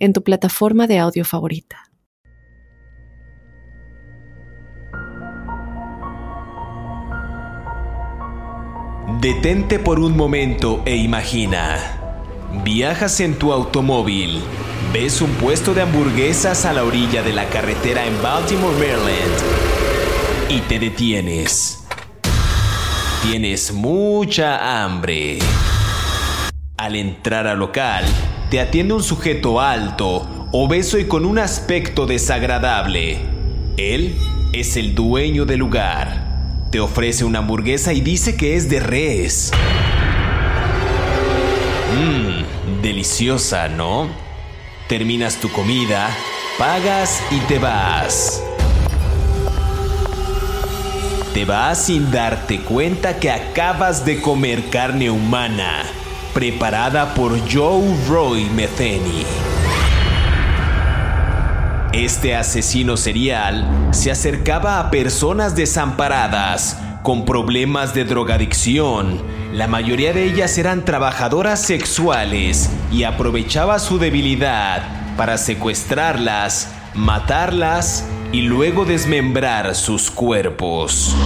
en tu plataforma de audio favorita. Detente por un momento e imagina. Viajas en tu automóvil, ves un puesto de hamburguesas a la orilla de la carretera en Baltimore, Maryland, y te detienes. Tienes mucha hambre. Al entrar al local, te atiende un sujeto alto, obeso y con un aspecto desagradable. Él es el dueño del lugar. Te ofrece una hamburguesa y dice que es de res. Mmm, deliciosa, ¿no? Terminas tu comida, pagas y te vas. Te vas sin darte cuenta que acabas de comer carne humana preparada por Joe Roy Metheny. Este asesino serial se acercaba a personas desamparadas con problemas de drogadicción. La mayoría de ellas eran trabajadoras sexuales y aprovechaba su debilidad para secuestrarlas, matarlas y luego desmembrar sus cuerpos.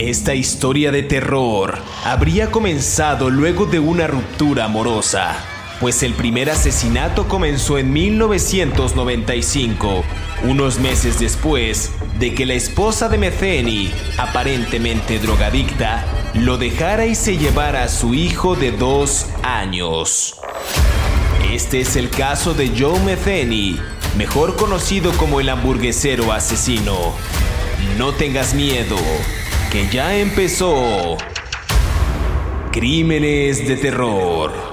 Esta historia de terror habría comenzado luego de una ruptura amorosa, pues el primer asesinato comenzó en 1995, unos meses después de que la esposa de Metheny, aparentemente drogadicta, lo dejara y se llevara a su hijo de dos años. Este es el caso de Joe Metheny, mejor conocido como el hamburguesero asesino. No tengas miedo que ya empezó. Crímenes de terror.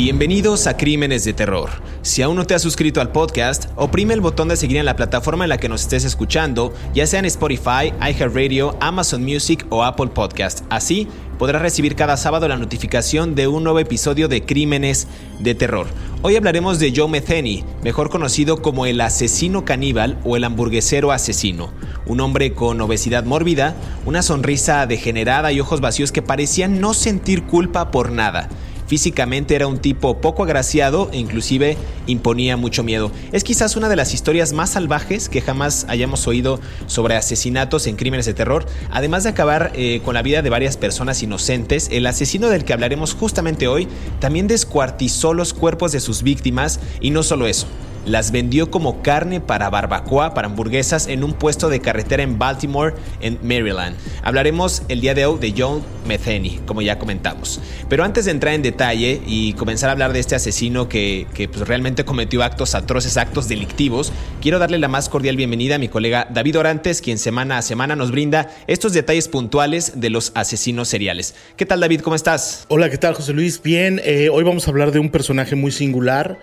Bienvenidos a Crímenes de Terror. Si aún no te has suscrito al podcast, oprime el botón de seguir en la plataforma en la que nos estés escuchando, ya sea en Spotify, iHeartRadio, Amazon Music o Apple Podcast. Así podrás recibir cada sábado la notificación de un nuevo episodio de Crímenes de Terror. Hoy hablaremos de Joe Metheny, mejor conocido como el asesino caníbal o el hamburguesero asesino. Un hombre con obesidad mórbida, una sonrisa degenerada y ojos vacíos que parecían no sentir culpa por nada. Físicamente era un tipo poco agraciado e inclusive imponía mucho miedo. Es quizás una de las historias más salvajes que jamás hayamos oído sobre asesinatos en crímenes de terror. Además de acabar eh, con la vida de varias personas inocentes, el asesino del que hablaremos justamente hoy también descuartizó los cuerpos de sus víctimas y no solo eso las vendió como carne para barbacoa, para hamburguesas en un puesto de carretera en Baltimore, en Maryland. Hablaremos el día de hoy de John Metheny, como ya comentamos. Pero antes de entrar en detalle y comenzar a hablar de este asesino que, pues, realmente cometió actos atroces, actos delictivos, quiero darle la más cordial bienvenida a mi colega David Orantes, quien semana a semana nos brinda estos detalles puntuales de los asesinos seriales. ¿Qué tal David? ¿Cómo estás? Hola, ¿qué tal José Luis? Bien, eh, hoy vamos a hablar de un personaje muy singular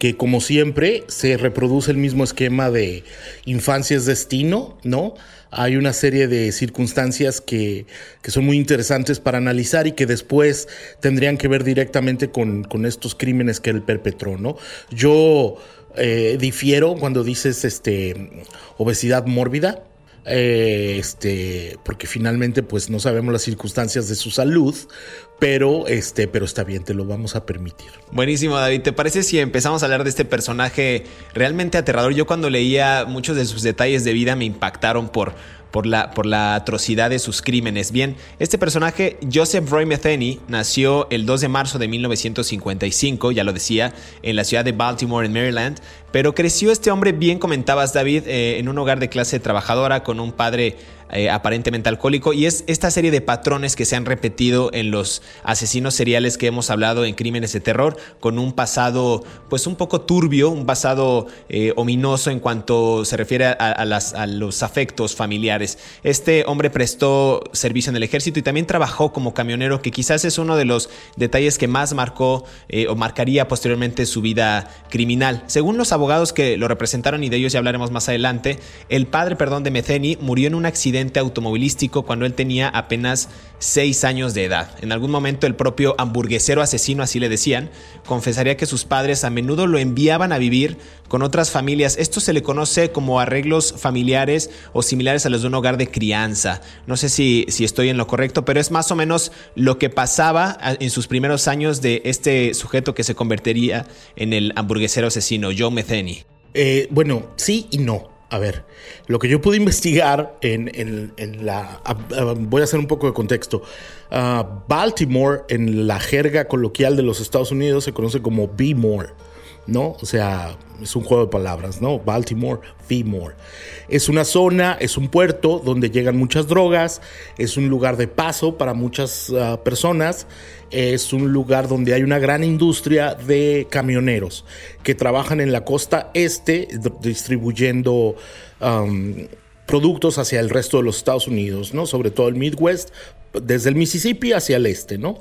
que como siempre se reproduce el mismo esquema de infancia es destino, ¿no? Hay una serie de circunstancias que, son muy interesantes para analizar y que después tendrían que ver directamente con, estos crímenes que él perpetró, ¿no? Yo eh, difiero cuando dices este, obesidad mórbida. Eh, este, porque finalmente pues no sabemos las circunstancias de su salud, pero este, pero está bien, te lo vamos a permitir. Buenísimo, David. ¿Te parece si empezamos a hablar de este personaje realmente aterrador? Yo cuando leía muchos de sus detalles de vida me impactaron por por la, por la atrocidad de sus crímenes. Bien, este personaje, Joseph Roy Metheny, nació el 2 de marzo de 1955, ya lo decía, en la ciudad de Baltimore, en Maryland, pero creció este hombre, bien comentabas David, eh, en un hogar de clase trabajadora con un padre eh, aparentemente alcohólico y es esta serie de patrones que se han repetido en los asesinos seriales que hemos hablado en crímenes de terror con un pasado pues un poco turbio, un pasado eh, ominoso en cuanto se refiere a, los afectos familiares. Este hombre prestó servicio en el ejército y también trabajó como camionero que quizás es uno de los detalles que más marcó o marcaría posteriormente su vida criminal. Según los abogados que lo representaron y de ellos ya hablaremos más adelante, el padre, perdón, de Metheny murió en un accidente automovilístico cuando él tenía apenas 6 años de edad. En algún momento el propio hamburguesero asesino, así le decían, confesaría que sus padres a menudo lo enviaban a vivir con otras familias. Esto se le conoce como arreglos familiares o similares a los de un hogar de crianza. No sé si, si estoy en lo correcto, pero es más o menos lo que pasaba en sus primeros años de este sujeto que se convertiría en el hamburguesero asesino, Joe Metheny. Eh, bueno, sí y no. A ver, lo que yo pude investigar en, la... voy a hacer un poco de contexto. Ah, Baltimore, en la jerga coloquial de los Estados Unidos, se conoce como B-More. ¿No? O sea, es un juego de palabras, ¿no? Baltimore, Fillmore. Es una zona, es un puerto donde llegan muchas drogas, es un lugar de paso para muchas ah, personas, es un lugar donde hay una gran industria de camioneros que trabajan en la costa este distribuyendo productos hacia el resto de los Estados Unidos, ¿no? Sobre todo el Midwest, desde el Mississippi hacia el este, ¿no?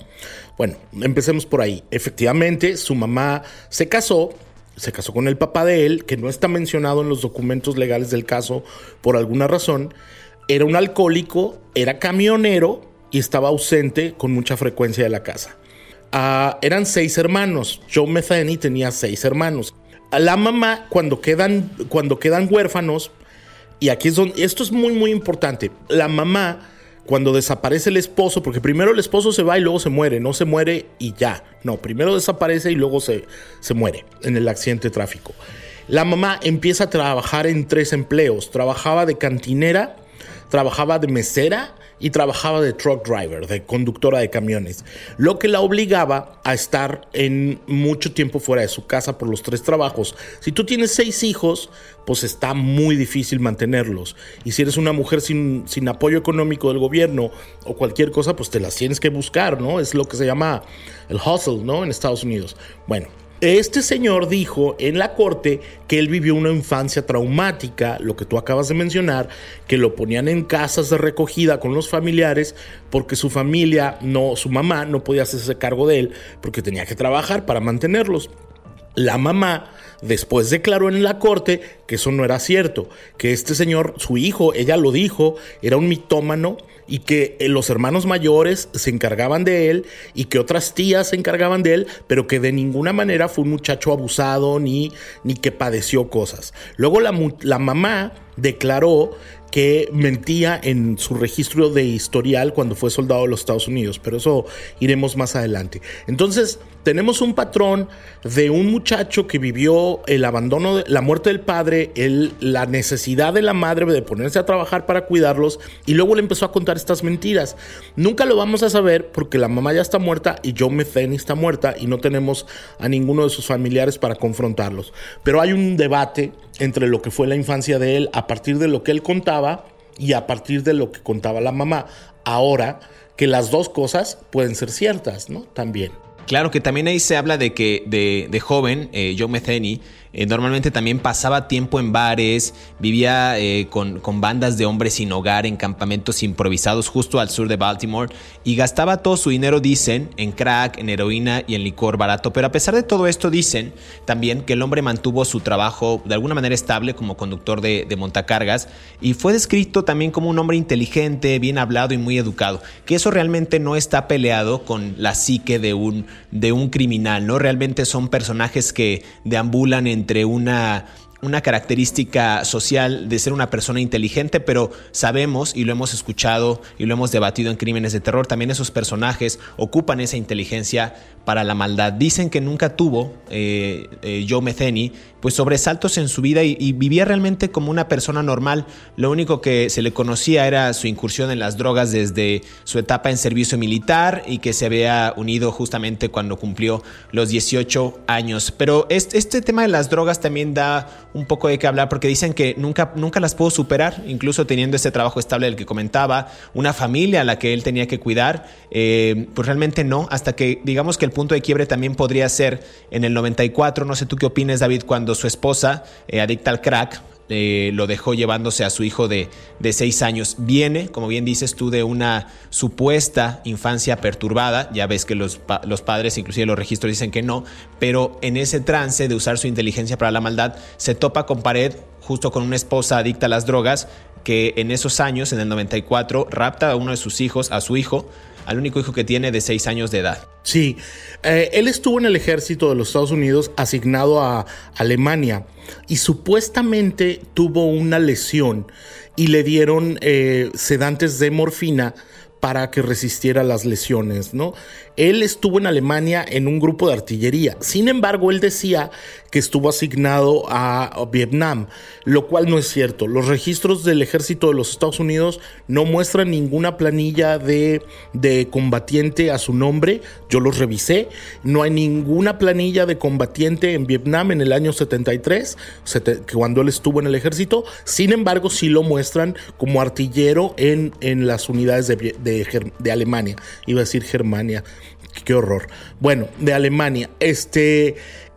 Bueno, empecemos por ahí. Efectivamente, su mamá se casó, se casó con el papá de él, que no está mencionado en los documentos legales del caso por alguna razón. Era un alcohólico, era camionero y estaba ausente con mucha frecuencia de la casa. Ah, eran seis hermanos. Joe Metheny tenía seis hermanos. La mamá, cuando quedan, cuando quedan huérfanos, y aquí es donde, esto es muy, muy importante, la mamá cuando desaparece el esposo, porque primero el esposo se va y luego se muere, no se muere y ya. No, primero desaparece y luego se, se muere en el accidente de tráfico. La mamá empieza a trabajar en tres empleos. Trabajaba de cantinera, trabajaba de mesera y trabajaba de truck driver, de conductora de camiones, lo que la obligaba a estar en mucho tiempo fuera de su casa por los tres trabajos. Si tú tienes seis hijos, pues está muy difícil mantenerlos. Y si eres una mujer sin, sin apoyo económico del gobierno o cualquier cosa, pues te las tienes que buscar, ¿no? Es lo que se llama el hustle, ¿no? En Estados Unidos. Bueno, este señor dijo en la corte que él vivió una infancia traumática, lo que tú acabas de mencionar, que lo ponían en casas de recogida con los familiares porque su familia, no, su mamá no podía hacerse cargo de él porque tenía que trabajar para mantenerlos. La mamá después declaró en la corte que eso no era cierto, que este señor, su hijo, ella lo dijo, era un mitómano y que eh, los hermanos mayores se encargaban de él y que otras tías se encargaban de él, pero que de ninguna manera fue un muchacho abusado ni, ni que padeció cosas. Luego la, la mamá declaró que mentía en su registro de historial cuando fue soldado de los Estados Unidos, pero eso iremos más adelante. Entonces, tenemos un patrón de un muchacho que vivió el abandono, de, la muerte del padre, la necesidad de la madre de ponerse a trabajar para cuidarlos y luego le empezó a contar estas mentiras. Nunca lo vamos a saber porque la mamá ya está muerta y Joe Metheny está muerta y no tenemos a ninguno de sus familiares para confrontarlos. Pero hay un debate entre lo que fue la infancia de él a partir de lo que él contaba y a partir de lo que contaba la mamá. Ahora que las dos cosas pueden ser ciertas, ¿no? También. Claro que también ahí se habla de que de, de joven, eh, Joe Metheny eh, normalmente también pasaba tiempo en bares, vivía eh, con, bandas de hombres sin hogar en campamentos improvisados justo al sur de Baltimore y gastaba todo su dinero, dicen, en crack, en heroína y en licor barato. Pero a pesar de todo esto, dicen también que el hombre mantuvo su trabajo de alguna manera estable como conductor de, de montacargas y fue descrito también como un hombre inteligente, bien hablado y muy educado. Que eso realmente no está peleado con la psique de un, de un criminal, ¿no? Realmente son personajes que deambulan en entre una una característica social de ser una persona inteligente, pero sabemos y lo hemos escuchado y lo hemos debatido en crímenes de terror, también esos personajes ocupan esa inteligencia para la maldad. Dicen que nunca tuvo eh, eh, Joe Metheny pues sobresaltos en su vida y, vivía realmente como una persona normal. Lo único que se le conocía era su incursión en las drogas desde su etapa en servicio militar y que se había unido justamente cuando cumplió los 18 años. Pero este, este tema de las drogas también da un poco de qué hablar porque dicen que nunca, nunca las pudo superar, incluso teniendo ese trabajo estable del que comentaba, una familia a la que él tenía que cuidar, eh, pues realmente no, hasta que digamos que el punto de quiebre también podría ser en el 94, no sé tú qué opines David, cuando su esposa, eh, adicta al crack, eh, lo dejó llevándose a su hijo de, de, seis años. Viene, como bien dices tú, de una supuesta infancia perturbada. Ya ves que los, los padres, inclusive los registros, dicen que no, pero en ese trance de usar su inteligencia para la maldad, se topa con pared justo con una esposa adicta a las drogas que en esos años, en el 94, rapta a uno de sus hijos, a su hijo, al único hijo que tiene de seis años de edad. Sí, eh, él estuvo en el ejército de los Estados Unidos asignado a Alemania y supuestamente tuvo una lesión y le dieron eh, sedantes de morfina para que resistiera las lesiones, ¿no? Él estuvo en Alemania en un grupo de artillería. Sin embargo, él decía que estuvo asignado a Vietnam, lo cual no es cierto. Los registros del ejército de los Estados Unidos no muestran ninguna planilla de, de combatiente a su nombre. Yo los revisé. No hay ninguna planilla de combatiente en Vietnam en el año 73, cuando él estuvo en el ejército. Sin embargo, sí lo muestran como artillero en, en las unidades de, de, de Alemania. Iba a decir Germania. Qué horror. Bueno, de Alemania. Este,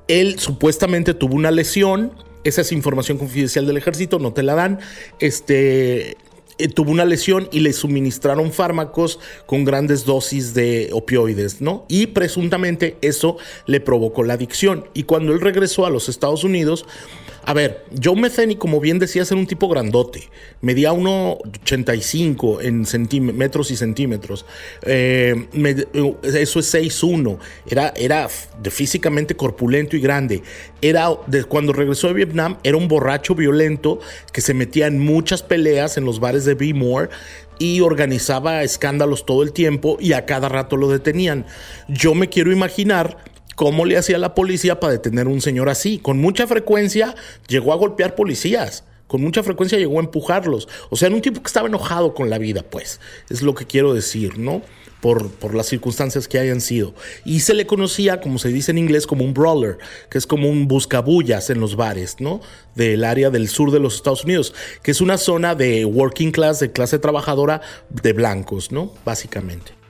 él supuestamente tuvo una lesión. Esa es información confidencial del ejército, no te la dan. Este, eh, tuvo una lesión y le suministraron fármacos con grandes dosis de opioides, ¿no? Y presuntamente eso le provocó la adicción. Y cuando él regresó a los Estados Unidos, a ver, Joe Metheny, como bien decías, era un tipo grandote. Medía 1,85 en centímetros y centímetros. Eh, eso es 6'1. Era, era de físicamente corpulento y grande. Era, de, cuando regresó de Vietnam, era un borracho violento que se metía en muchas peleas en los bares de B-More y organizaba escándalos todo el tiempo y a cada rato lo detenían. Yo me quiero imaginar ¿Cómo le hacía la policía para detener a un señor así? Con mucha frecuencia llegó a golpear policías. Con mucha frecuencia llegó a empujarlos. O sea, era un tipo que estaba enojado con la vida, pues. Es lo que quiero decir, ¿no? Por, por, las circunstancias que hayan sido. Y se le conocía, como se dice en inglés, como un brawler, que es como un buscabullas en los bares, ¿no? Del área del sur de los Estados Unidos, que es una zona de working class, de clase trabajadora de blancos, ¿no? Básicamente.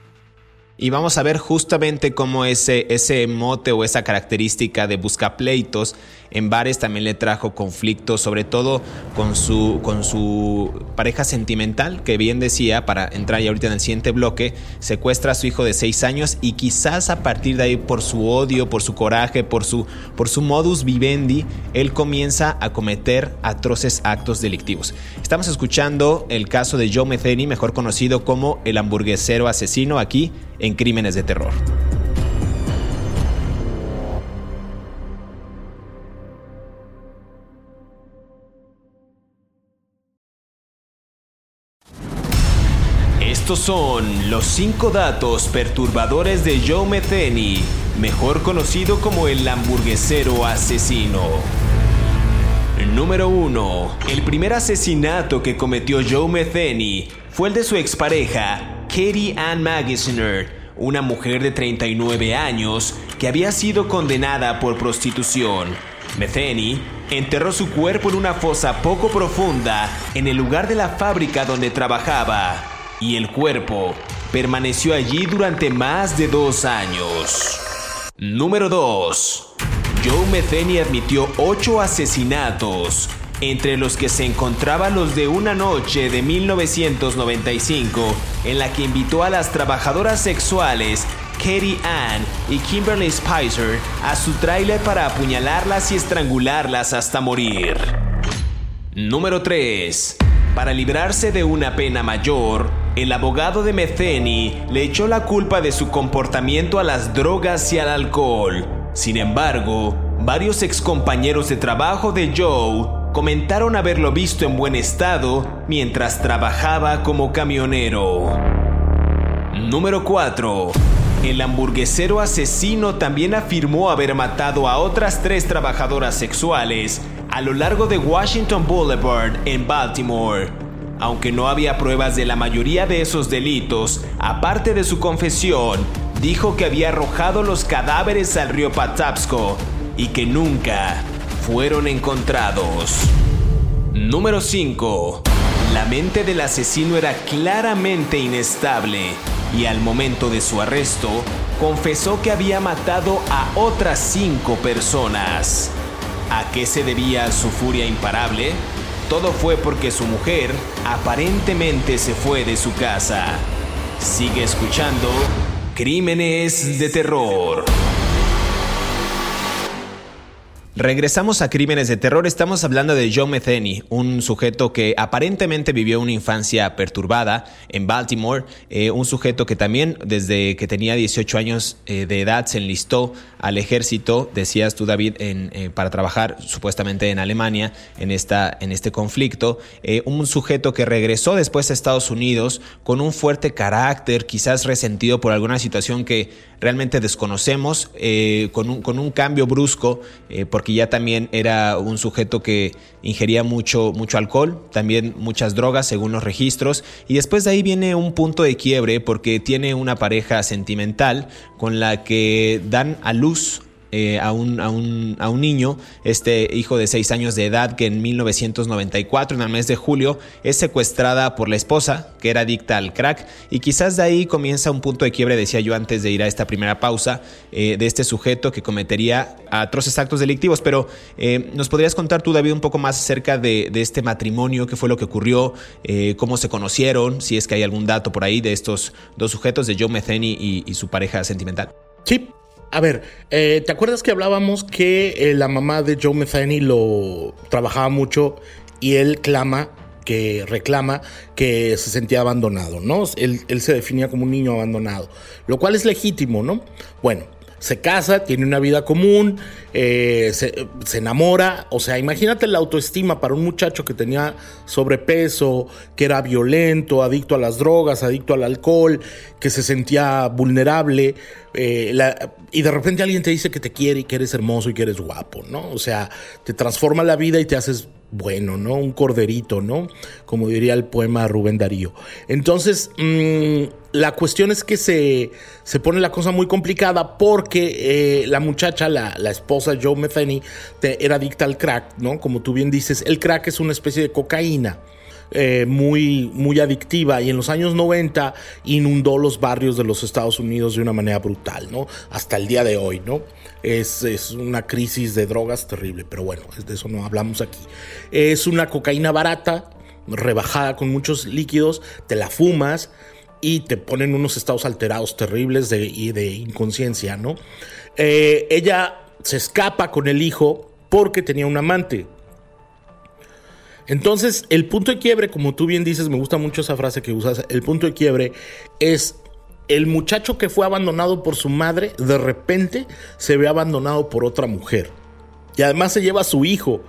Y vamos a ver justamente cómo ese, ese mote o esa característica de buscapleitos en bares también le trajo conflictos, sobre todo con su, con su pareja sentimental, que bien decía, para entrar ya ahorita en el siguiente bloque, secuestra a su hijo de 6 años y quizás a partir de ahí por su odio, por su coraje, por su, por su modus vivendi, él comienza a cometer atroces actos delictivos. Estamos escuchando el caso de Joe Metheny, mejor conocido como el hamburguesero asesino aquí en Crímenes de Terror. Estos son los 5 datos perturbadores de Joe Metheny, mejor conocido como el hamburguesero asesino. Número 1. El primer asesinato que cometió Joe Metheny fue el de su expareja, Katie Ann Magisner, una mujer de 39 años que había sido condenada por prostitución. Metheny enterró su cuerpo en una fosa poco profunda en el lugar de la fábrica donde trabajaba y el cuerpo permaneció allí durante más de dos años. Número 2. Joe Metheny admitió ocho asesinatos, entre los que se encontraban los de una noche de 1995, en la que invitó a las trabajadoras sexuales Katie Ann y Kimberly Spicer a su tráiler para apuñalarlas y estrangularlas hasta morir. Número 3. Para librarse de una pena mayor, el abogado de Metheny le echó la culpa de su comportamiento a las drogas y al alcohol. Sin embargo, varios excompañeros de trabajo de Joe comentaron haberlo visto en buen estado mientras trabajaba como camionero. Número 4. El hamburguesero asesino también afirmó haber matado a otras tres trabajadoras sexuales a lo largo de Washington Boulevard en Baltimore. Aunque no había pruebas de la mayoría de esos delitos, aparte de su confesión, dijo que había arrojado los cadáveres al río Patapsco y que nunca fueron encontrados. Número 5. La mente del asesino era claramente inestable y al momento de su arresto confesó que había matado a otras cinco personas. ¿A qué se debía su furia imparable? Todo fue porque su mujer aparentemente se fue de su casa. Sigue escuchando Crímenes de Terror. Regresamos a Crímenes de Terror. Estamos hablando de Joe Metheny, un sujeto que aparentemente vivió una infancia perturbada en Baltimore, eh, un sujeto que también desde que tenía 18 años eh, de edad se enlistó al ejército, decías tú David, eh, para trabajar supuestamente en Alemania en, esta, en este conflicto. un sujeto que regresó después a Estados Unidos con un fuerte carácter, quizás resentido por alguna situación que realmente desconocemos, con, un, con un cambio brusco, porque ya también era un sujeto que ingería mucho, mucho alcohol, también muchas drogas según los registros, y después de ahí viene un punto de quiebre porque tiene una pareja sentimental con la que dan a luz eh, a, un, a, un, a, un, niño, este hijo de 6 años de edad, que en 1994, en el mes de julio, es secuestrada por la esposa, que era adicta al crack, y quizás de ahí comienza un punto de quiebre, decía yo antes de ir a esta primera pausa, eh, de este sujeto que cometería atroces actos delictivos. Pero eh, ¿nos podrías contar tú, David, un poco más acerca de, este matrimonio, qué fue lo que ocurrió, cómo se conocieron, si es que hay algún dato por ahí de estos dos sujetos, de Joe Metheny y, y su pareja sentimental? Sí, a ver, eh, ¿te acuerdas que hablábamos que eh, la mamá de Joe Metheny lo trabajaba mucho y él clama que reclama que se sentía abandonado, ¿no? Él, él, se definía como un niño abandonado, lo cual es legítimo, ¿no? Bueno, se casa, tiene una vida común, eh, se, enamora. O sea, imagínate la autoestima para un muchacho que tenía sobrepeso, que era violento, adicto a las drogas, adicto al alcohol, que se sentía vulnerable. Eh, y de repente alguien te dice que te quiere y que eres hermoso y que eres guapo, ¿no? O sea, te transforma la vida y te haces bueno, ¿no? Un corderito, ¿no? Como diría el poema Rubén Darío. Entonces, mm, la cuestión es que se, se, pone la cosa muy complicada porque eh, la muchacha, la, la, esposa Joe Metheny, era adicta al crack, ¿no? Como tú bien dices, el crack es una especie de cocaína. Eh, muy, muy adictiva y en los años 90 inundó los barrios de los Estados Unidos de una manera brutal, ¿no? Hasta el día de hoy, ¿no? Es, es una crisis de drogas terrible, pero bueno, de eso no hablamos aquí. Es una cocaína barata, rebajada con muchos líquidos, te la fumas y te ponen unos estados alterados terribles de, de inconsciencia, ¿no? Eh, ella se escapa con el hijo porque tenía un amante. Entonces, el punto de quiebre, como tú bien dices, me gusta mucho esa frase que usas, el punto de quiebre es el muchacho que fue abandonado por su madre, de repente se ve abandonado por otra mujer. Y además se lleva a su hijo.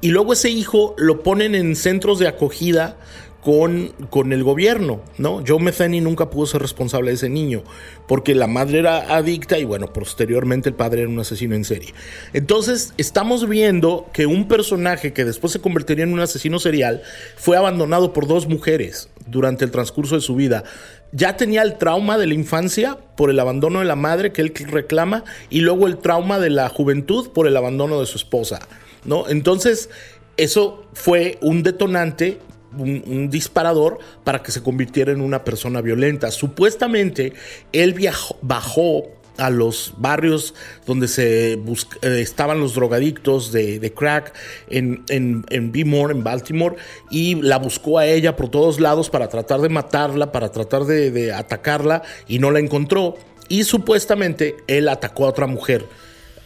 Y luego ese hijo lo ponen en centros de acogida con, con el gobierno, ¿no? Joe Metheny nunca pudo ser responsable de ese niño, porque la madre era adicta y bueno, posteriormente el padre era un asesino en serie. Entonces, estamos viendo que un personaje que después se convertiría en un asesino serial fue abandonado por dos mujeres durante el transcurso de su vida. Ya tenía el trauma de la infancia por el abandono de la madre que él reclama y luego el trauma de la juventud por el abandono de su esposa, ¿no? Entonces, eso fue un detonante un, disparador para que se convirtiera en una persona violenta. Supuestamente él viajó, bajó a los barrios donde se eh, estaban los drogadictos de, crack en, en, en en Baltimore, y la buscó a ella por todos lados para tratar de matarla, para tratar de, atacarla, y no la encontró. Y supuestamente él atacó a otra mujer,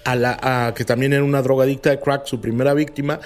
a la, que también era una drogadicta de crack, su primera víctima,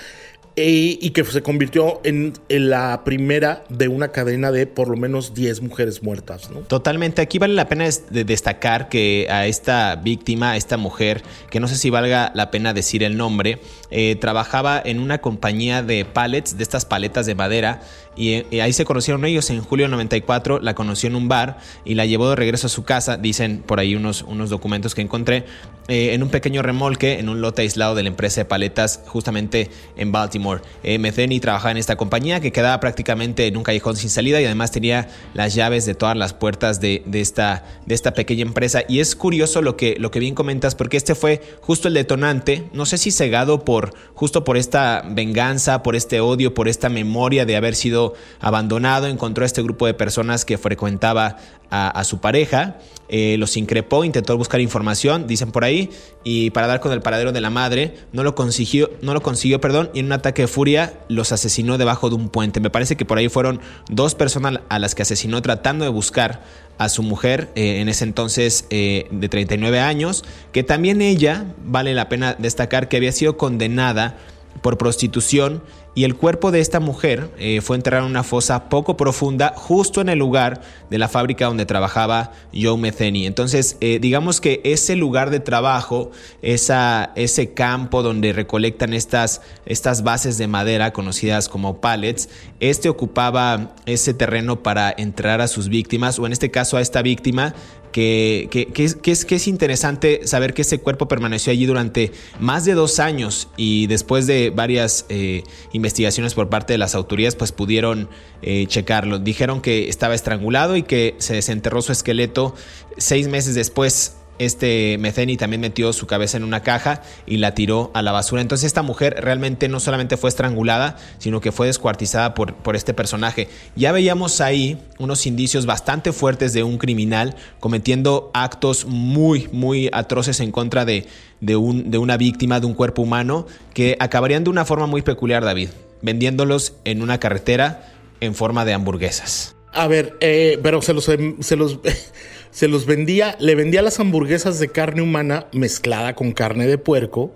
y que se convirtió en, la primera de una cadena de por lo menos 10 mujeres muertas. ¿no? Totalmente. Aquí vale la pena destacar que a esta víctima, a esta mujer, que no sé si valga la pena decir el nombre, eh, trabajaba en una compañía de pallets, de estas paletas de madera, y, ahí se conocieron ellos. En julio de 94 la conoció en un bar y la llevó de regreso a su casa, dicen por ahí unos, unos documentos que encontré, eh, en un pequeño remolque en un lote aislado de la empresa de paletas justamente en Baltimore. Eh, trabajaba en esta compañía que quedaba prácticamente en un callejón sin salida y además tenía las llaves de todas las puertas de, esta, de esta pequeña empresa. Y es curioso lo que, lo que bien comentas porque este fue justo el detonante, no sé si cegado por justo por esta venganza, por este odio, por esta memoria de haber sido abandonado, encontró a este grupo de personas que frecuentaba a, su pareja, eh, los increpó, intentó buscar información, dicen por ahí, y para dar con el paradero de la madre, no lo consiguió, no lo consiguió, perdón, y en un ataque de furia los asesinó debajo de un puente. Me parece que por ahí fueron dos personas a las que asesinó tratando de buscar a su mujer, eh, en ese entonces eh, de 39 años, que también ella, vale la pena destacar que había sido condenada por prostitución y el cuerpo de esta mujer eh, fue enterrado en una fosa poco profunda justo en el lugar de la fábrica donde trabajaba Joe Metheny. Entonces, eh, digamos que ese lugar de trabajo, ese campo donde recolectan estas, estas bases de madera conocidas como pallets, este ocupaba ese terreno para enterrar a sus víctimas, o en este caso a esta víctima que, es, que, es, interesante saber que ese cuerpo permaneció allí durante más de dos años y después de varias eh, investigaciones por parte de las autoridades pues pudieron eh, checarlo. Dijeron que estaba estrangulado y que se desenterró su esqueleto seis meses después este Metheny también metió su cabeza en una caja y la tiró a la basura. Entonces esta mujer realmente no solamente fue estrangulada, sino que fue descuartizada por, por este personaje. Ya veíamos ahí unos indicios bastante fuertes de un criminal cometiendo actos muy, muy atroces en contra de, de, un, de una víctima, de un cuerpo humano, que acabarían de una forma muy peculiar, David, vendiéndolos en una carretera en forma de hamburguesas. A ver, eh, pero se los, se los se los vendía, le vendía las hamburguesas de carne humana mezclada con carne de puerco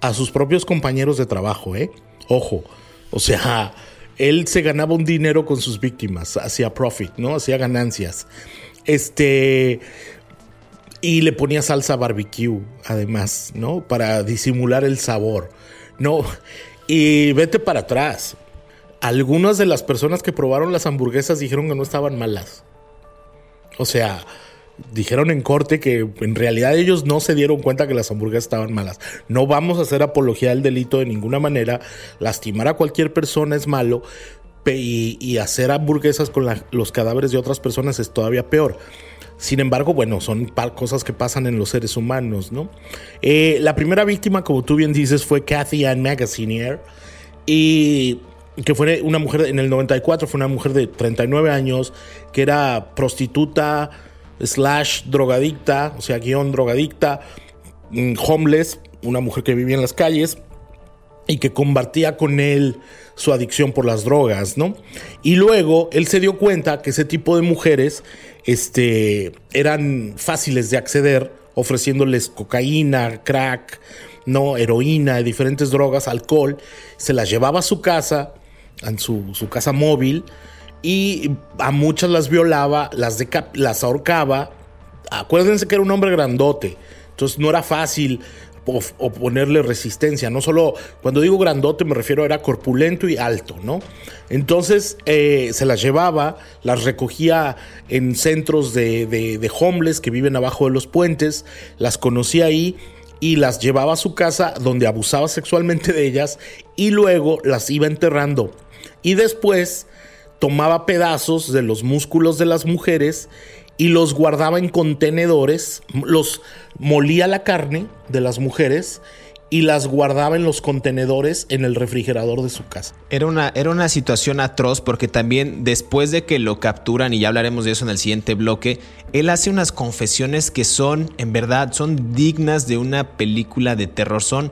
a sus propios compañeros de trabajo, ¿eh? Ojo, o sea, él se ganaba un dinero con sus víctimas, hacía profit, ¿no? Hacía ganancias. Este, y le ponía salsa barbecue, además, ¿no? Para disimular el sabor, ¿no? Y vete para atrás. Algunas de las personas que probaron las hamburguesas dijeron que no estaban malas. O sea, dijeron en corte que en realidad ellos no se dieron cuenta que las hamburguesas estaban malas. No vamos a hacer apología del delito de ninguna manera. Lastimar a cualquier persona es malo. Y, hacer hamburguesas con los cadáveres de otras personas es todavía peor. Sin embargo, bueno, son cosas que pasan en los seres humanos, ¿no? Eh, la primera víctima, como tú bien dices, fue Kathy Ann Magazinier. Y que fue una mujer en el 94, fue una mujer de 39 años, que era prostituta, slash drogadicta, o sea, guion drogadicta, mm, homeless, una mujer que vivía en las calles y que compartía con él su adicción por las drogas, ¿no? Y luego él se dio cuenta que ese tipo de mujeres este, eran fáciles de acceder, ofreciéndoles cocaína, crack, no, heroína, diferentes drogas, alcohol, se las llevaba a su casa, en su, su casa móvil, y a muchas las violaba, las, las ahorcaba. Acuérdense que era un hombre grandote, entonces no era fácil oponerle resistencia. No solo, cuando digo grandote me refiero era corpulento y alto, ¿no? Entonces eh, se las llevaba, las recogía en centros de, de, de homeless que viven abajo de los puentes, las conocía ahí y las llevaba a su casa donde abusaba sexualmente de ellas y luego las iba enterrando. Y después tomaba pedazos de los músculos de las mujeres y los guardaba en contenedores, los molía la carne de las mujeres y las guardaba en los contenedores en el refrigerador de su casa. Era una, era una situación atroz porque también después de que lo capturan, y ya hablaremos de eso en el siguiente bloque, él hace unas confesiones que son, en verdad, son dignas de una película de terror, son,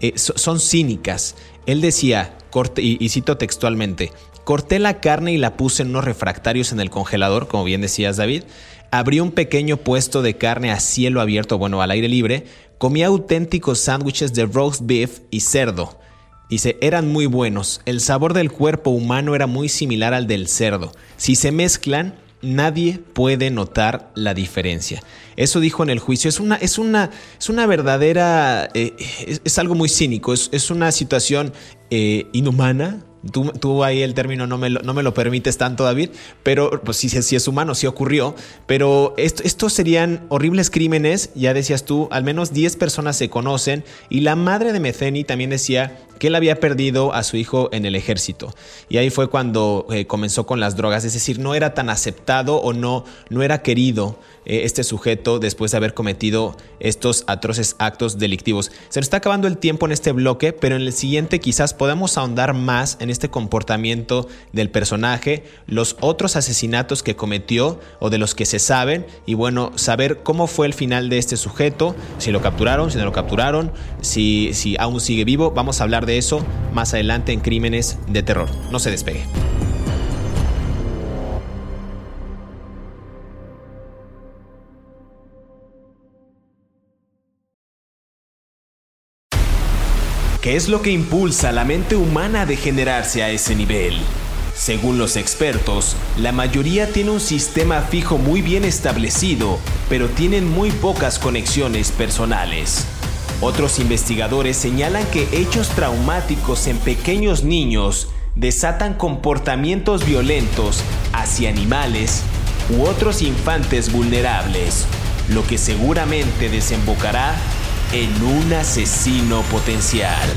eh, son cínicas. Él decía, y cito textualmente, Corté la carne y la puse en unos refractarios en el congelador, como bien decías David. Abrí un pequeño puesto de carne a cielo abierto, bueno, al aire libre. Comí auténticos sándwiches de roast beef y cerdo. Dice, eran muy buenos. El sabor del cuerpo humano era muy similar al del cerdo. Si se mezclan, nadie puede notar la diferencia. Eso dijo en el juicio. Es una, es una, es una verdadera, eh, es, algo muy cínico, es, una situación eh, inhumana, Tú, ahí el término no me, lo, no me lo permites tanto, David, pero pues sí, sí es humano, sí ocurrió. Pero estos serían horribles crímenes, ya decías tú, al menos 10 personas se conocen y la madre de Metheny también decía que él había perdido a su hijo en el ejército. Y ahí fue cuando eh, comenzó con las drogas, es decir, no era tan aceptado o no, no era querido eh, este sujeto después de haber cometido estos atroces actos delictivos. Se nos está acabando el tiempo en este bloque, pero en el siguiente quizás podamos ahondar más en este comportamiento del personaje, los otros asesinatos que cometió o de los que se saben y bueno, saber cómo fue el final de este sujeto, si lo capturaron, si no lo capturaron, si, si aún sigue vivo. Vamos a hablar de eso más adelante en Crímenes de Terror. No se despegue. ¿Qué es lo que impulsa a la mente humana a degenerarse a ese nivel? Según los expertos, la mayoría tiene un sistema fijo muy bien establecido, pero tienen muy pocas conexiones personales. Otros investigadores señalan que hechos traumáticos en pequeños niños desatan comportamientos violentos hacia animales u otros infantes vulnerables, lo que seguramente desembocará en un asesino potencial.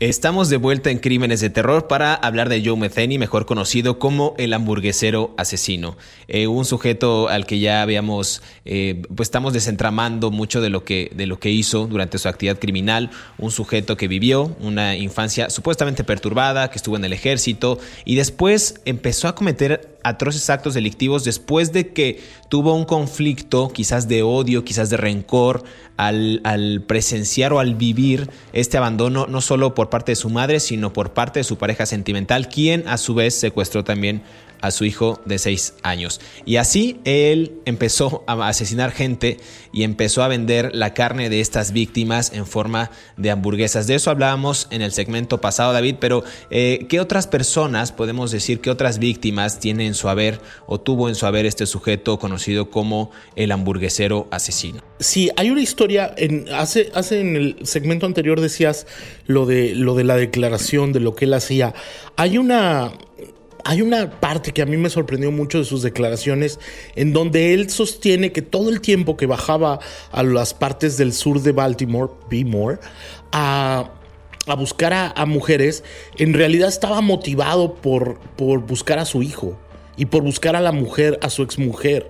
Estamos de vuelta en Crímenes de Terror para hablar de Joe Metheny, mejor conocido como el hamburguesero asesino. Eh, un sujeto al que ya habíamos, eh, pues estamos desentramando mucho de lo, que, de lo que hizo durante su actividad criminal. Un sujeto que vivió una infancia supuestamente perturbada, que estuvo en el ejército y después empezó a cometer atroces actos delictivos después de que tuvo un conflicto, quizás de odio, quizás de rencor, al, al presenciar o al vivir este abandono, no solo por parte de su madre, sino por parte de su pareja sentimental, quien a su vez secuestró también a su hijo de seis años. Y así él empezó a asesinar gente y empezó a vender la carne de estas víctimas en forma de hamburguesas. De eso hablábamos en el segmento pasado, David, pero eh, ¿qué otras personas, podemos decir, qué otras víctimas tiene en su haber o tuvo en su haber este sujeto conocido como el hamburguesero asesino? Sí, hay una historia, en, hace, hace en el segmento anterior decías lo de, lo de la declaración, de lo que él hacía. Hay una, hay una parte que a mí me sorprendió mucho de sus declaraciones, en donde él sostiene que todo el tiempo que bajaba a las partes del sur de Baltimore, Bmore, a, a buscar a, mujeres, en realidad estaba motivado por, por buscar a su hijo y por buscar a la mujer, a su exmujer.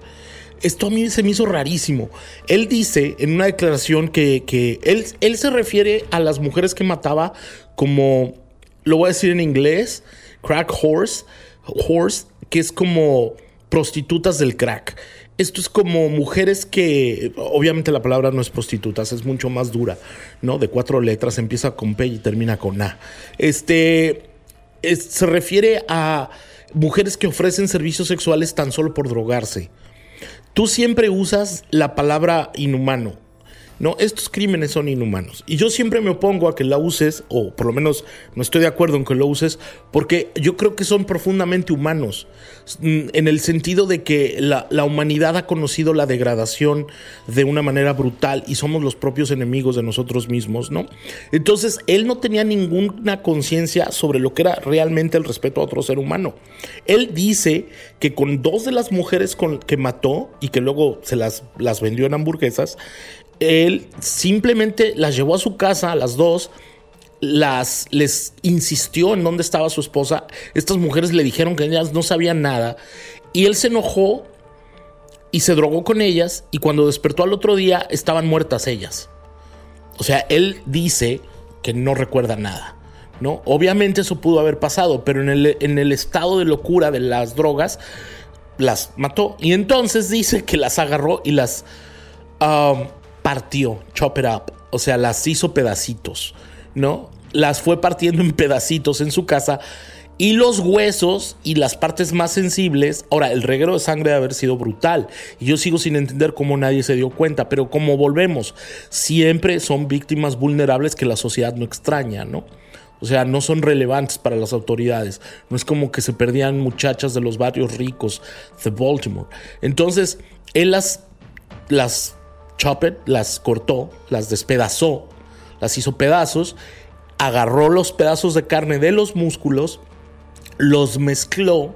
Esto a mí se me hizo rarísimo. Él dice en una declaración que, que él, él se refiere a las mujeres que mataba como, lo voy a decir en inglés, crack horse, horse, que es como prostitutas del crack. Esto es como mujeres que, obviamente la palabra no es prostitutas, es mucho más dura, ¿no? De cuatro letras, empieza con P y termina con A. Este, se refiere a mujeres que ofrecen servicios sexuales tan solo por drogarse. Tú siempre usas la palabra inhumano no, estos crímenes son inhumanos. Y yo siempre me opongo a que la uses, o por lo menos no estoy de acuerdo en que lo uses, porque yo creo que son profundamente humanos, mm, en el sentido de que la, humanidad ha conocido la degradación de una manera brutal y somos los propios enemigos de nosotros mismos, ¿no? Entonces, él no tenía ninguna conciencia sobre lo que era realmente el respeto a otro ser humano. Él dice que con dos de las mujeres que mató y que luego se las vendió en hamburguesas, él simplemente las llevó a su casa, las dos, las les insistió en dónde estaba su esposa. Estas mujeres le dijeron que ellas no sabían nada y él se enojó y se drogó con ellas y cuando despertó al otro día estaban muertas ellas. O sea, él dice que no recuerda nada. ¿no? Obviamente eso pudo haber pasado, pero en el, en el estado de locura de las drogas las mató. Y entonces dice que las agarró y las... Um, partió, chop it up, o sea, las hizo pedacitos, ¿no? Las fue partiendo en pedacitos en su casa y los huesos y las partes más sensibles. Ahora, el reguero de sangre debe haber sido brutal. Y yo sigo sin entender cómo nadie se dio cuenta. Pero como volvemos, siempre son víctimas vulnerables que la sociedad no extraña, ¿no? O sea, no son relevantes para las autoridades. No es como que se perdían muchachas de los barrios ricos de Baltimore. Entonces, él las, las Chopper las cortó, las despedazó, las hizo pedazos, agarró los pedazos de carne de los músculos, los mezcló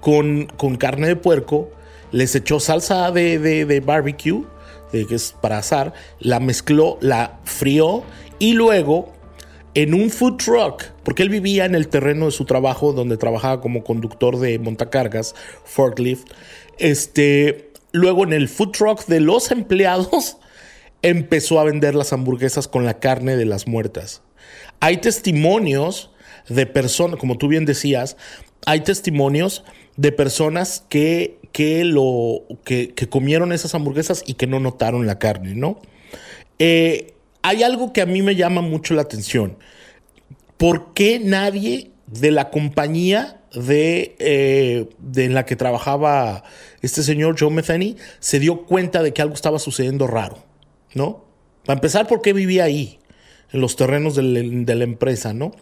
con, con carne de puerco, les echó salsa de, de, barbecue, que es para asar, la mezcló, la frió y luego en un food truck, porque él vivía en el terreno de su trabajo, donde trabajaba como conductor de montacargas, forklift. Este, luego en el food truck de los empleados, empezó a vender las hamburguesas con la carne de las muertas. Hay testimonios de personas, como tú bien decías, hay testimonios de personas que, que lo, que, comieron esas hamburguesas y que no notaron la carne, ¿no? Eh, hay algo que a mí me llama mucho la atención. ¿Por qué nadie de la compañía de, eh, de la que trabajaba este señor Joe Metheny se dio cuenta de que algo estaba sucediendo raro? ¿No? Para empezar, ¿por qué vivía ahí? En los terrenos de la empresa, ¿no?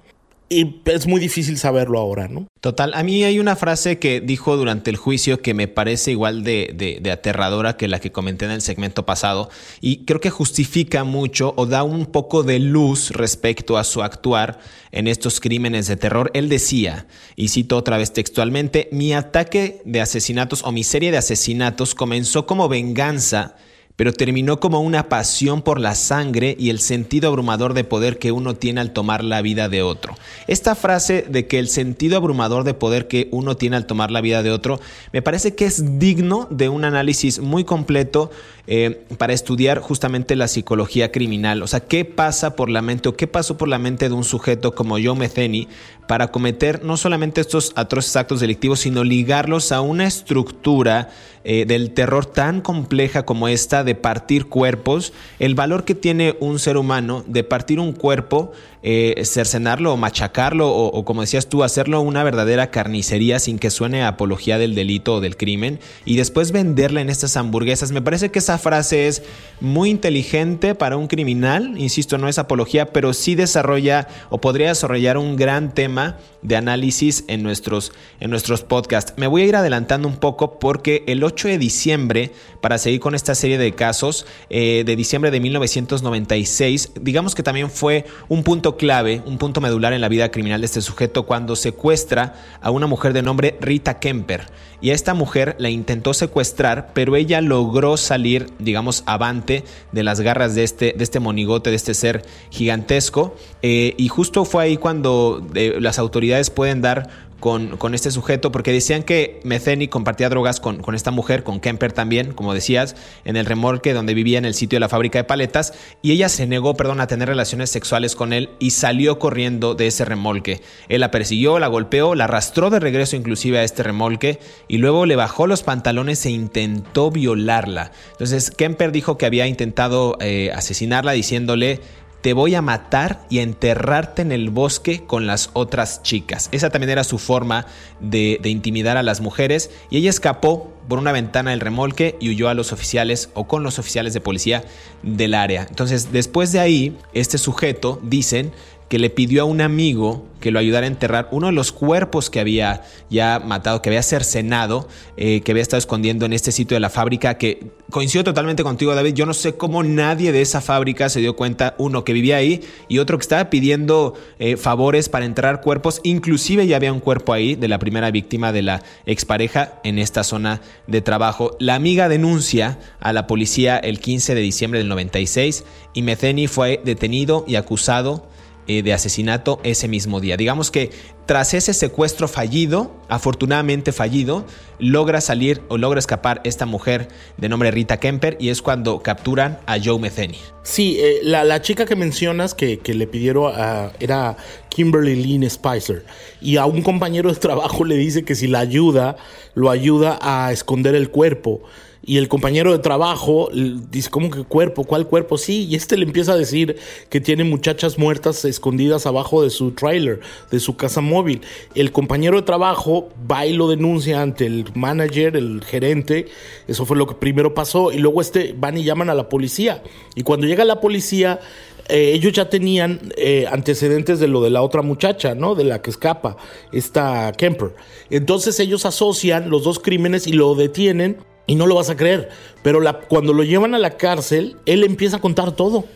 Y es muy difícil saberlo ahora, ¿no? Total, a mí hay una frase que dijo durante el juicio que me parece igual de, de, aterradora que la que comenté en el segmento pasado y creo que justifica mucho o da un poco de luz respecto a su actuar en estos crímenes de terror. Él decía, y cito otra vez textualmente, mi ataque de asesinatos o mi serie de asesinatos comenzó como venganza pero terminó como una pasión por la sangre y el sentido abrumador de poder que uno tiene al tomar la vida de otro. Esta frase de que el sentido abrumador de poder que uno tiene al tomar la vida de otro, me parece que es digno de un análisis muy completo eh, para estudiar justamente la psicología criminal. O sea, qué pasa por la mente o qué pasó por la mente de un sujeto como Joe Metheny para cometer no solamente estos atroces actos delictivos, sino ligarlos a una estructura eh, del terror tan compleja como esta de partir cuerpos, el valor que tiene un ser humano de partir un cuerpo eh, cercenarlo o machacarlo o, como decías tú, hacerlo una verdadera carnicería sin que suene apología del delito o del crimen y después venderla en estas hamburguesas. Me parece que esa frase es muy inteligente para un criminal, insisto, no es apología, pero sí desarrolla o podría desarrollar un gran tema de análisis en nuestros, en nuestros podcasts. Me voy a ir adelantando un poco porque el 8 de diciembre, para seguir con esta serie de casos, eh, de diciembre de 1996, digamos que también fue un punto clave, un punto medular en la vida criminal de este sujeto cuando secuestra a una mujer de nombre Rita Kemper. Y a esta mujer la intentó secuestrar, pero ella logró salir, digamos, avante de las garras de este, de este monigote, de este ser gigantesco. Eh, y justo fue ahí cuando eh, las autoridades pueden dar con, este sujeto, porque decían que Metheny compartía drogas con, esta mujer, con Kemper también, como decías, en el remolque donde vivía en el sitio de la fábrica de paletas, y ella se negó, perdón, a tener relaciones sexuales con él y salió corriendo de ese remolque. Él la persiguió, la golpeó, la arrastró de regreso inclusive a este remolque y luego le bajó los pantalones e intentó violarla. Entonces Kemper dijo que había intentado eh, asesinarla diciéndole te voy a matar y a enterrarte en el bosque con las otras chicas. Esa también era su forma de, intimidar a las mujeres y ella escapó por una ventana del remolque y huyó a los oficiales o con los oficiales de policía del área. Entonces, después de ahí, este sujeto, dicen, que le pidió a un amigo que lo ayudara a enterrar uno de los cuerpos que había ya matado, que había cercenado, eh, que había estado escondiendo en este sitio de la fábrica, que coincido totalmente contigo, David. Yo no sé cómo nadie de esa fábrica se dio cuenta, uno que vivía ahí y otro que estaba pidiendo eh, favores para enterrar cuerpos. Inclusive ya había un cuerpo ahí de la primera víctima de la expareja en esta zona de trabajo. La amiga denuncia a la policía el 15 de diciembre del 96 y Metheny fue detenido y acusado eh, de asesinato ese mismo día. Digamos que tras ese secuestro fallido, afortunadamente fallido, logra salir o logra escapar esta mujer de nombre Rita Kemper y es cuando capturan a Joe Metheny. Sí, eh, la, chica que mencionas que, le pidieron a, era Kimberly Lynn Spicer y a un compañero de trabajo le dice que si la ayuda, lo ayuda a esconder el cuerpo. Y el compañero de trabajo dice, ¿cómo que cuerpo? ¿Cuál cuerpo? Sí, y este le empieza a decir que tiene muchachas muertas escondidas abajo de su trailer, de su casa móvil. El compañero de trabajo va y lo denuncia ante el manager, el gerente. Eso fue lo que primero pasó. Y luego este van y llaman a la policía. Y cuando llega la policía, eh, ellos ya tenían eh, antecedentes de lo de la otra muchacha, ¿no? De la que escapa, esta Kemper. Entonces ellos asocian los dos crímenes y lo detienen y no lo vas a creer, pero cuando lo llevan a la cárcel, él empieza a contar todo.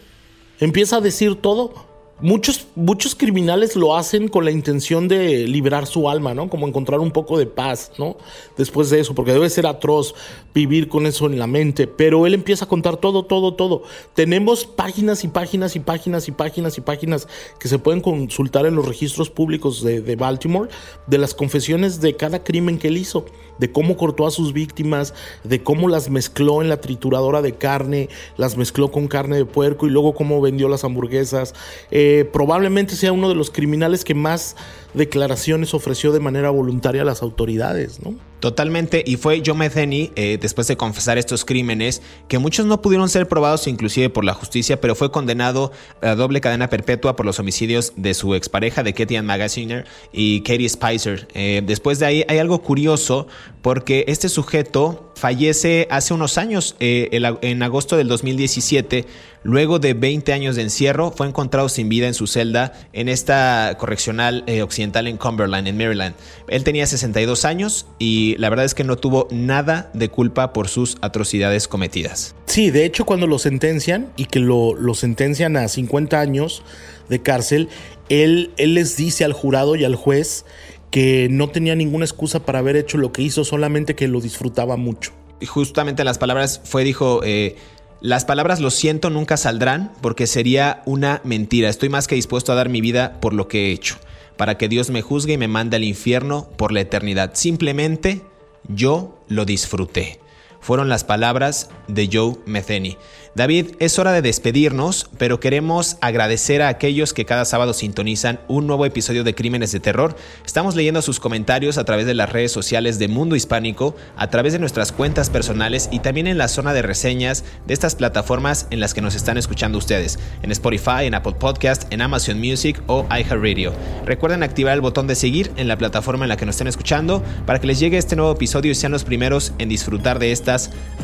Empieza a decir todo Muchos, muchos criminales lo hacen con la intención de liberar su alma, ¿no? Como encontrar un poco de paz, ¿no? Después de eso, porque debe ser atroz vivir con eso en la mente. Pero él empieza a contar todo, todo, todo. Tenemos páginas y páginas y páginas y páginas y páginas que se pueden consultar en los registros públicos de Baltimore de las confesiones de cada crimen que él hizo, de cómo cortó a sus víctimas, de cómo las mezcló en la trituradora de carne, las mezcló con carne de puerco y luego cómo vendió las hamburguesas. Eh, probablemente sea uno de los criminales que más declaraciones ofreció de manera voluntaria a las autoridades, ¿no? Totalmente, y fue Joe Metheny, eh, después de confesar estos crímenes, que muchos no pudieron ser probados inclusive por la justicia, pero fue condenado a doble cadena perpetua por los homicidios de su expareja, de Katie Ann Magaziner y Katie Spicer. Eh, después de ahí hay algo curioso, porque este sujeto fallece hace unos años, eh, en agosto del 2017, luego de 20 años de encierro, fue encontrado sin vida en su celda en esta correccional occidental en Cumberland, en Maryland. Él tenía 62 años y la verdad es que no tuvo nada de culpa por sus atrocidades cometidas. Sí, de hecho cuando lo sentencian y que lo, lo sentencian a 50 años de cárcel, él, él les dice al jurado y al juez que no tenía ninguna excusa para haber hecho lo que hizo, solamente que lo disfrutaba mucho. Y justamente las palabras fue, dijo, eh, las palabras lo siento nunca saldrán porque sería una mentira. Estoy más que dispuesto a dar mi vida por lo que he hecho para que Dios me juzgue y me mande al infierno por la eternidad. Simplemente yo lo disfruté fueron las palabras de Joe Metheny. David, es hora de despedirnos, pero queremos agradecer a aquellos que cada sábado sintonizan un nuevo episodio de Crímenes de Terror. Estamos leyendo sus comentarios a través de las redes sociales de Mundo Hispánico, a través de nuestras cuentas personales y también en la zona de reseñas de estas plataformas en las que nos están escuchando ustedes, en Spotify, en Apple Podcast, en Amazon Music o iHeartRadio. Recuerden activar el botón de seguir en la plataforma en la que nos estén escuchando para que les llegue este nuevo episodio y sean los primeros en disfrutar de esta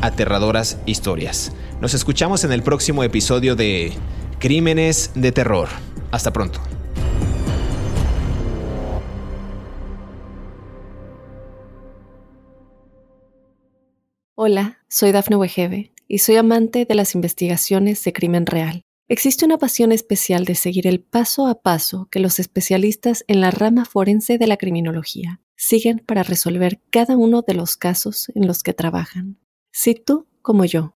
aterradoras historias. Nos escuchamos en el próximo episodio de Crímenes de Terror. Hasta pronto. Hola, soy Dafne Wegebe y soy amante de las investigaciones de crimen real. Existe una pasión especial de seguir el paso a paso que los especialistas en la rama forense de la criminología siguen para resolver cada uno de los casos en los que trabajan. Si tú, como yo,